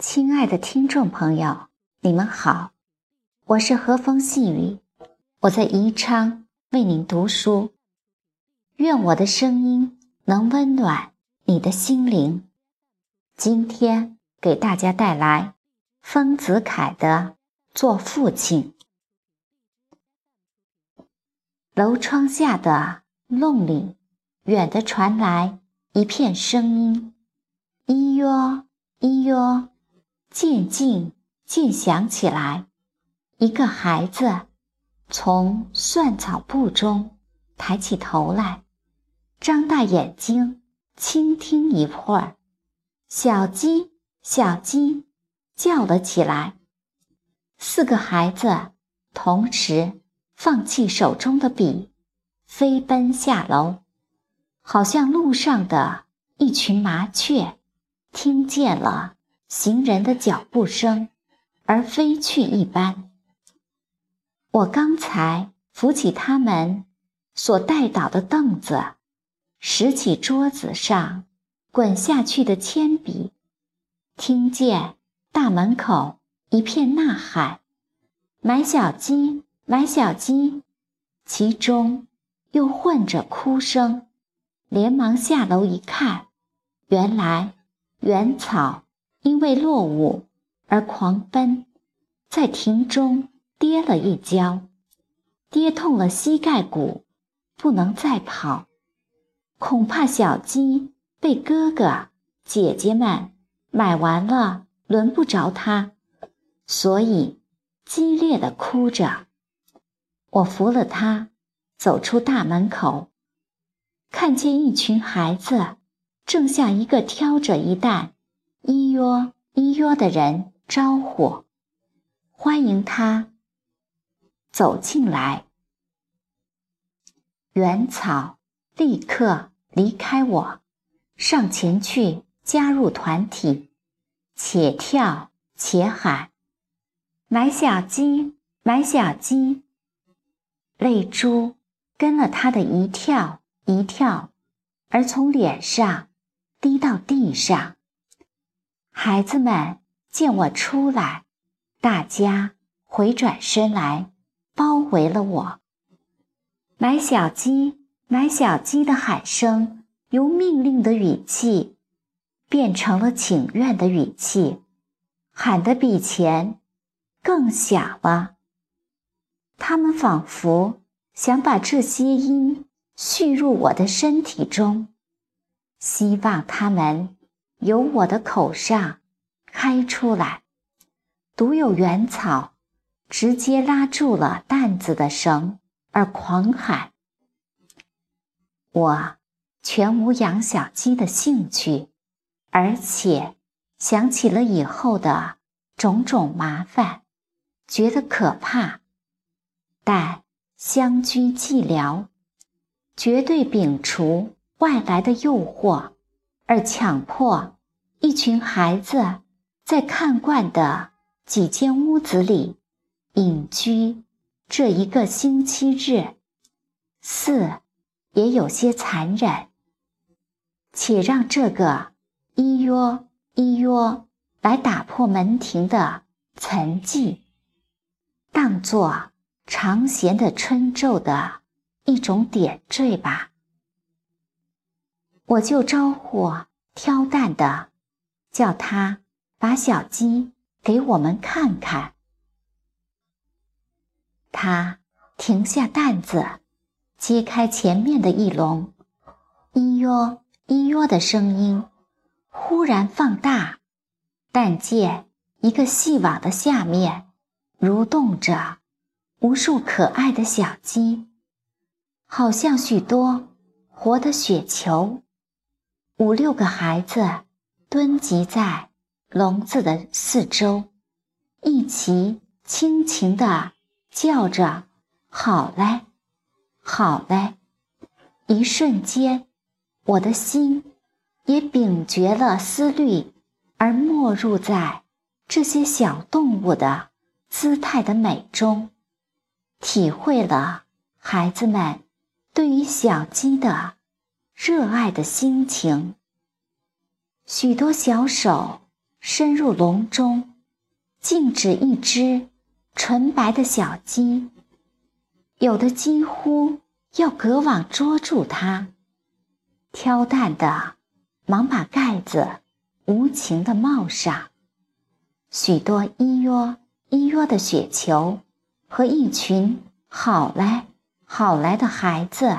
亲爱的听众朋友，你们好，我是和风细雨，我在宜昌为您读书。愿我的声音能温暖你的心灵。今天给大家带来丰子恺的《做父亲》。楼窗下的弄里，远的传来一片声音：“咿哟，咿哟。”渐静，渐响起来。一个孩子从蒜草布中抬起头来，张大眼睛倾听一会儿。小鸡，小鸡，叫了起来。四个孩子同时放弃手中的笔，飞奔下楼，好像路上的一群麻雀听见了。行人的脚步声，而飞去一般。我刚才扶起他们所带倒的凳子，拾起桌子上滚下去的铅笔，听见大门口一片呐喊：“买小鸡，买小鸡！”其中又混着哭声。连忙下楼一看，原来原草。因为落伍而狂奔，在亭中跌了一跤，跌痛了膝盖骨，不能再跑。恐怕小鸡被哥哥姐姐们买完了，轮不着它，所以激烈的哭着。我扶了他走出大门口，看见一群孩子正向一个挑着一担。一约一约的人招呼，欢迎他走进来。原草立刻离开我，上前去加入团体，且跳且喊：“买小鸡，买小鸡！”泪珠跟了他的一跳一跳，而从脸上滴到地上。孩子们见我出来，大家回转身来，包围了我。买小鸡，买小鸡的喊声由命令的语气变成了请愿的语气，喊得比前更响了。他们仿佛想把这些音蓄入我的身体中，希望他们。由我的口上开出来，独有原草直接拉住了担子的绳，而狂喊。我全无养小鸡的兴趣，而且想起了以后的种种麻烦，觉得可怕。但相居寂寥，绝对摒除外来的诱惑。而强迫一群孩子在看惯的几间屋子里隐居这一个星期日，四也有些残忍。且让这个一约一约来打破门庭的沉寂，当作长闲的春昼的一种点缀吧。我就招呼挑担的，叫他把小鸡给我们看看。他停下担子，揭开前面的一笼，咿哟咿哟的声音忽然放大，但见一个细网的下面蠕动着无数可爱的小鸡，好像许多活的雪球。五六个孩子蹲集在笼子的四周，一齐轻轻地叫着：“好嘞，好嘞！”一瞬间，我的心也摒绝了思虑，而没入在这些小动物的姿态的美中，体会了孩子们对于小鸡的。热爱的心情，许多小手伸入笼中，静止一只纯白的小鸡。有的几乎要隔网捉住它。挑担的忙把盖子无情地帽上，许多一哟一哟的雪球和一群好来好来的孩子，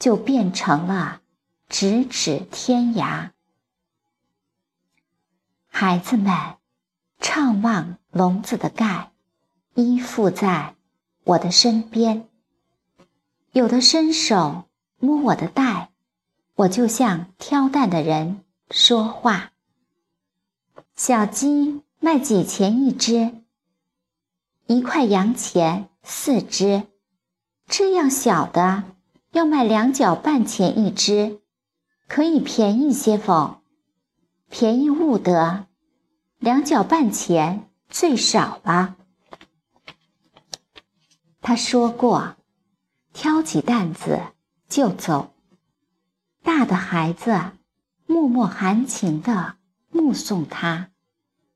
就变成了咫尺天涯。孩子们怅望笼子的盖，依附在我的身边。有的伸手摸我的袋。我就像挑担的人说话。小鸡卖几钱一只？一块洋钱四只。这样小的要卖两角半钱一只，可以便宜些否？便宜勿得，两角半钱最少了。他说过，挑起担子就走。大的孩子默默含情地目送他，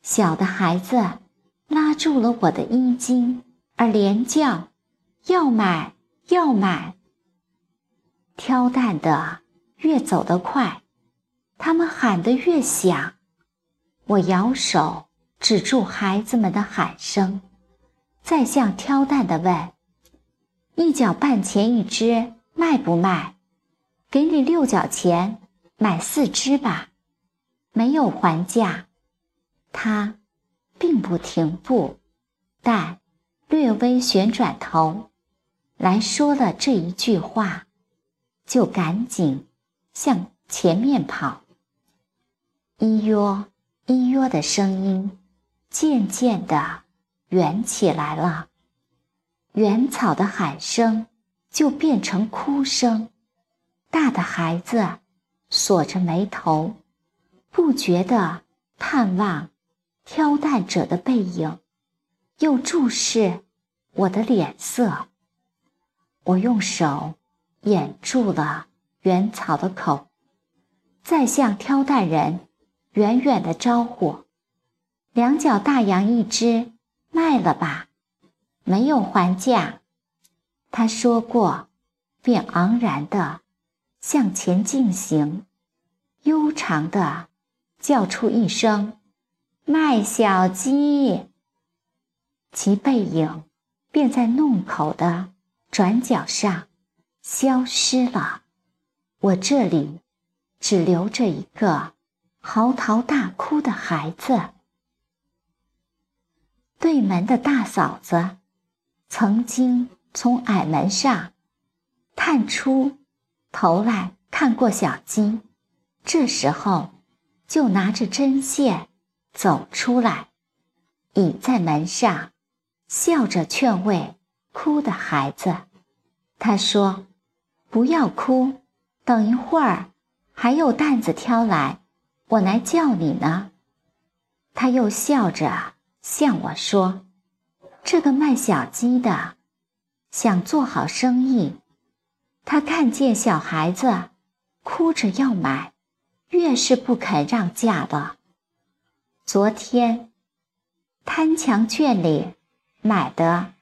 小的孩子拉住了我的衣襟，而连叫：“要买，要买！”挑担的越走得快，他们喊得越响。我摇手止住孩子们的喊声，再向挑担的问：“一角半钱一只，卖不卖？”给你六角钱买四只吧，没有还价。他并不停步，但略微旋转头来说了这一句话，就赶紧向前面跑。一哟一哟的声音渐渐地远起来了，原草的喊声就变成哭声。大的孩子锁着眉头，不觉地盼望挑担者的背影，又注视我的脸色。我用手掩住了原草的口，再向挑担人远远的招呼：“两角大洋一只，卖了吧，没有还价。”他说过，便昂然的。向前进行，悠长的叫出一声“卖小鸡”，其背影便在弄口的转角上消失了。我这里只留着一个嚎啕大哭的孩子。对门的大嫂子曾经从矮门上探出。头来看过小鸡，这时候就拿着针线走出来，倚在门上，笑着劝慰哭的孩子。他说：“不要哭，等一会儿还有担子挑来，我来叫你呢。”他又笑着向我说：“这个卖小鸡的，想做好生意。”他看见小孩子哭着要买，越是不肯让价的。昨天摊墙圈里买的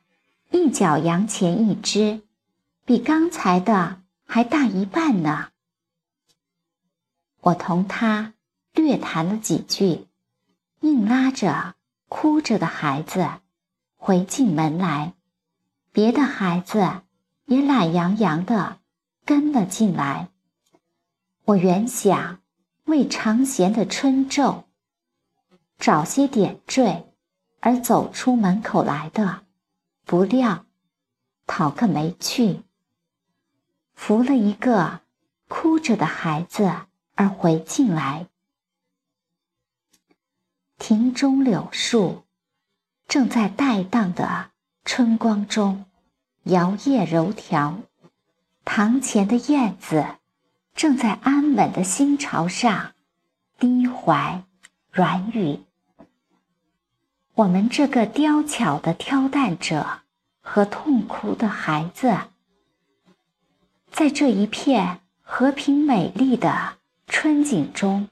一角洋钱一只，比刚才的还大一半呢。我同他略谈了几句，硬拉着哭着的孩子回进门来。别的孩子。也懒洋洋的跟了进来。我原想为常闲的春昼找些点缀，而走出门口来的，不料讨个没趣，扶了一个哭着的孩子而回进来。庭中柳树正在带荡的春光中。摇曳柔条，堂前的燕子正在安稳的新巢上低怀软语。我们这个刁巧的挑担者和痛哭的孩子，在这一片和平美丽的春景中，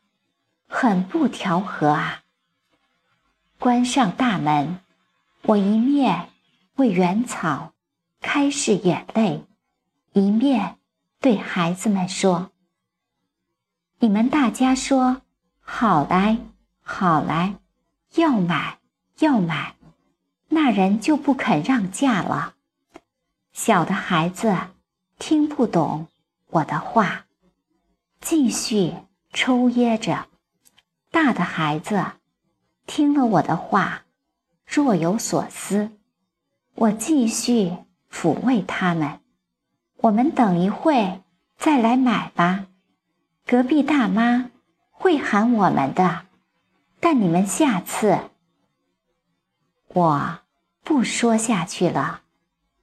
很不调和啊！关上大门，我一面为园草开拭眼泪，一面对孩子们说：“你们大家说好来，好来，要买，要买。”那人就不肯让价了。小的孩子听不懂我的话，继续抽噎着；大的孩子听了我的话，若有所思。我继续抚慰他们。我们等一会再来买吧。隔壁大妈会喊我们的，但你们下次。我不说下去了。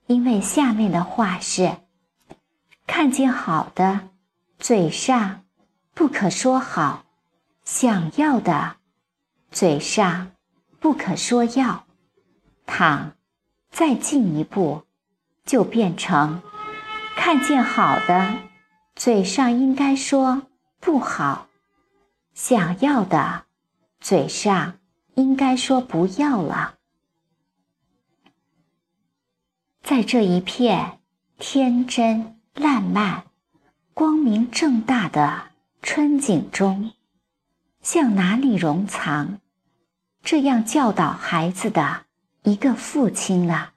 因为下面的话是：看见好的，嘴上不可说好；想要的，嘴上不可说要。倘再进一步，就变成看见好的，嘴上应该说不好；想要的，嘴上应该说不要了。在这一片天真烂漫、光明正大的春景中，向哪里容藏这样教导孩子的一个父亲呢？